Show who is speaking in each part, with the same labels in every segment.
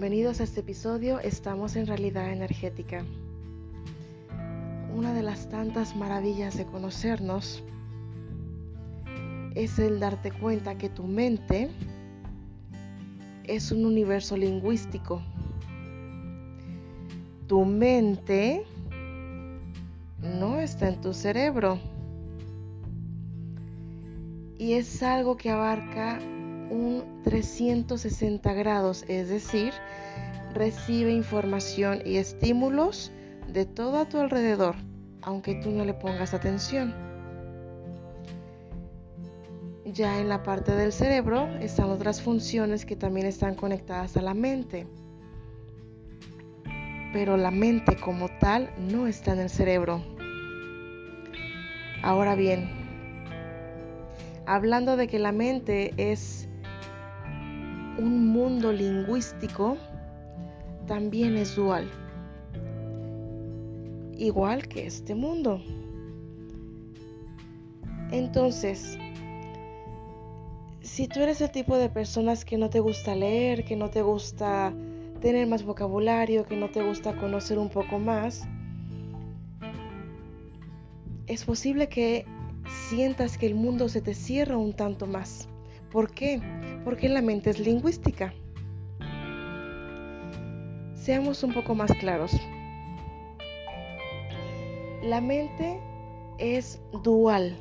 Speaker 1: Bienvenidos a este episodio Estamos en realidad energética. Una de las tantas maravillas de conocernos es el darte cuenta que tu mente es un universo lingüístico. Tu mente no está en tu cerebro. Y es algo que abarca un 360 grados, es decir, recibe información y estímulos de todo a tu alrededor, aunque tú no le pongas atención. Ya en la parte del cerebro están otras funciones que también están conectadas a la mente. Pero la mente como tal no está en el cerebro. Ahora bien, hablando de que la mente es un mundo lingüístico también es dual, igual que este mundo. Entonces, si tú eres el tipo de personas que no te gusta leer, que no te gusta tener más vocabulario, que no te gusta conocer un poco más, es posible que sientas que el mundo se te cierra un tanto más. ¿Por qué? Porque la mente es lingüística. Seamos un poco más claros. La mente es dual.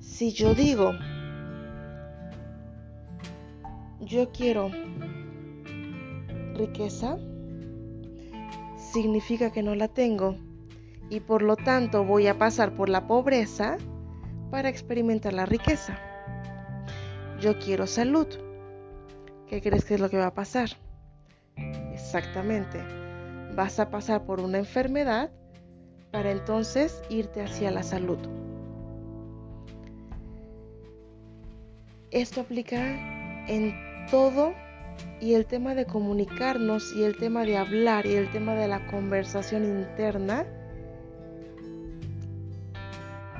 Speaker 1: Si yo digo, yo quiero riqueza, significa que no la tengo y por lo tanto voy a pasar por la pobreza para experimentar la riqueza yo quiero salud. ¿Qué crees que es lo que va a pasar? Exactamente. Vas a pasar por una enfermedad para entonces irte hacia la salud. Esto aplica en todo y el tema de comunicarnos y el tema de hablar y el tema de la conversación interna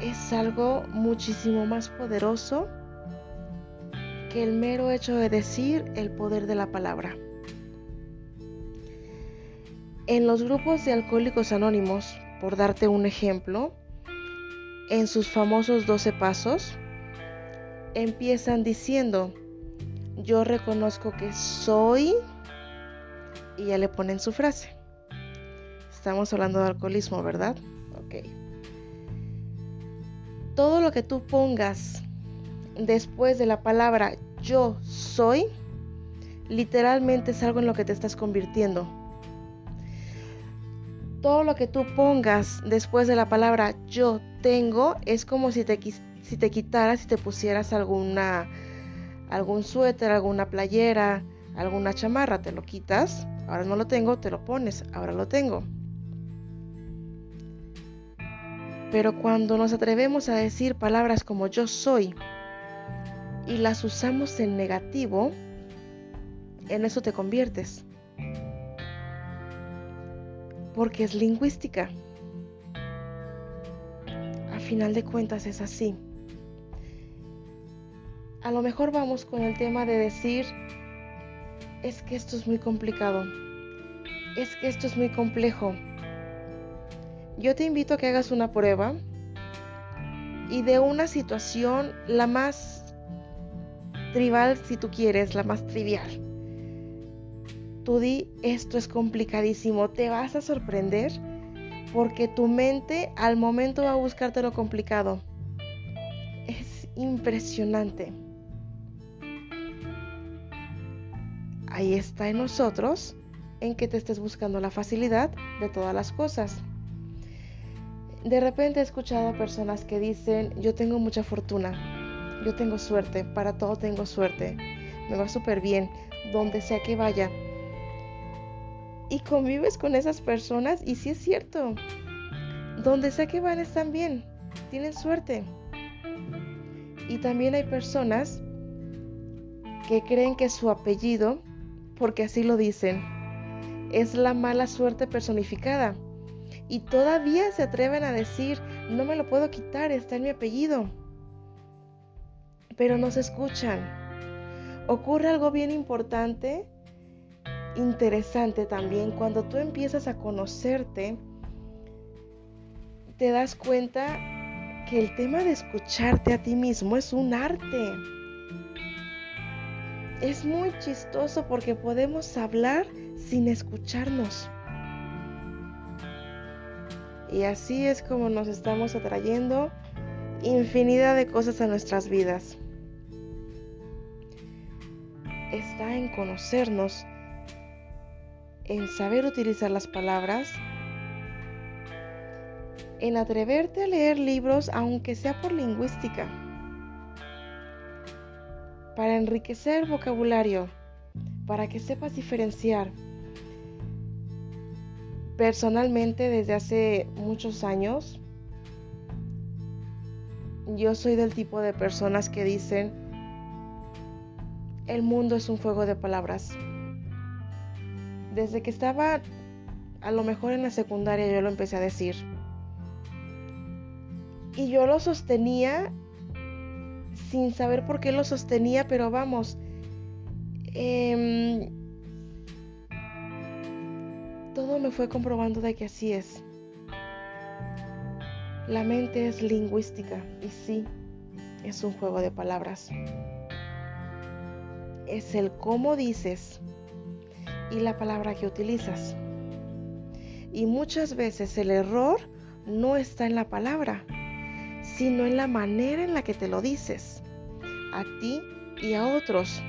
Speaker 1: es algo muchísimo más poderoso que el mero hecho de decir el poder de la palabra. En los grupos de alcohólicos anónimos, por darte un ejemplo, en sus famosos 12 pasos, empiezan diciendo, yo reconozco que soy, y ya le ponen su frase. Estamos hablando de alcoholismo, ¿verdad? Ok. Todo lo que tú pongas después de la palabra yo soy, literalmente es algo en lo que te estás convirtiendo. Todo lo que tú pongas después de la palabra yo tengo es como si te, si te quitaras y te pusieras alguna, algún suéter, alguna playera, alguna chamarra, te lo quitas, ahora no lo tengo, te lo pones, ahora lo tengo. Pero cuando nos atrevemos a decir palabras como yo soy, y las usamos en negativo, en eso te conviertes. Porque es lingüística. A final de cuentas es así. A lo mejor vamos con el tema de decir, es que esto es muy complicado, es que esto es muy complejo. Yo te invito a que hagas una prueba y de una situación la más tribal si tú quieres, la más trivial. Tú di, esto es complicadísimo, te vas a sorprender porque tu mente al momento va a buscarte lo complicado. Es impresionante. Ahí está en nosotros en que te estés buscando la facilidad de todas las cosas. De repente he escuchado a personas que dicen, yo tengo mucha fortuna, yo tengo suerte, para todo tengo suerte. Me va súper bien, donde sea que vaya. Y convives con esas personas y sí es cierto. Donde sea que van están bien, tienen suerte. Y también hay personas que creen que su apellido, porque así lo dicen, es la mala suerte personificada. Y todavía se atreven a decir, no me lo puedo quitar, está en mi apellido pero no se escuchan. Ocurre algo bien importante interesante también cuando tú empiezas a conocerte, te das cuenta que el tema de escucharte a ti mismo es un arte. Es muy chistoso porque podemos hablar sin escucharnos. Y así es como nos estamos atrayendo infinidad de cosas a nuestras vidas. Está en conocernos, en saber utilizar las palabras, en atreverte a leer libros aunque sea por lingüística, para enriquecer vocabulario, para que sepas diferenciar. Personalmente desde hace muchos años, yo soy del tipo de personas que dicen, el mundo es un juego de palabras. Desde que estaba a lo mejor en la secundaria yo lo empecé a decir. Y yo lo sostenía sin saber por qué lo sostenía, pero vamos, em, todo me fue comprobando de que así es. La mente es lingüística y sí, es un juego de palabras. Es el cómo dices y la palabra que utilizas. Y muchas veces el error no está en la palabra, sino en la manera en la que te lo dices, a ti y a otros.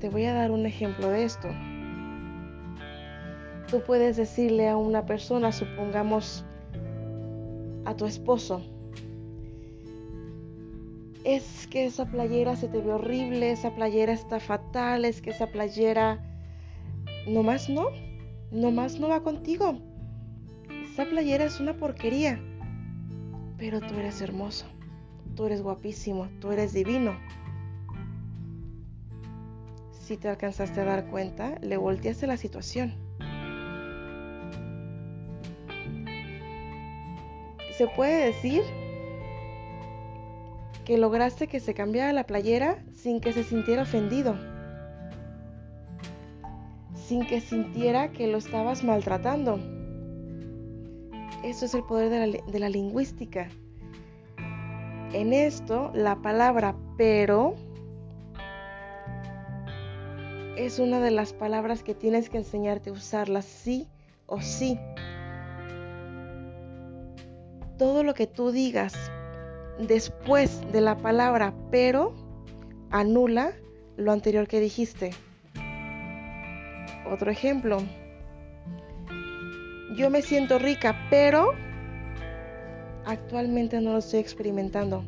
Speaker 1: Te voy a dar un ejemplo de esto. Tú puedes decirle a una persona, supongamos a tu esposo, es que esa playera se te ve horrible, esa playera está fatal, es que esa playera nomás no, nomás no va contigo. Esa playera es una porquería, pero tú eres hermoso, tú eres guapísimo, tú eres divino. Si te alcanzaste a dar cuenta, le volteaste la situación. Se puede decir que lograste que se cambiara la playera sin que se sintiera ofendido, sin que sintiera que lo estabas maltratando. Eso es el poder de la, de la lingüística. En esto, la palabra pero es una de las palabras que tienes que enseñarte a usarla sí o sí. Todo lo que tú digas después de la palabra pero anula lo anterior que dijiste. Otro ejemplo. Yo me siento rica, pero actualmente no lo estoy experimentando.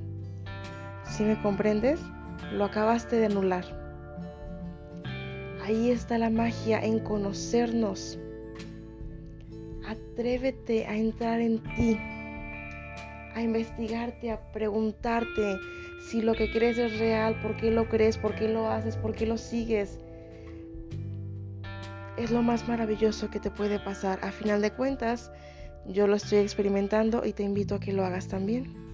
Speaker 1: Si me comprendes, lo acabaste de anular. Ahí está la magia en conocernos. Atrévete a entrar en ti a investigarte, a preguntarte si lo que crees es real, por qué lo crees, por qué lo haces, por qué lo sigues. Es lo más maravilloso que te puede pasar. A final de cuentas, yo lo estoy experimentando y te invito a que lo hagas también.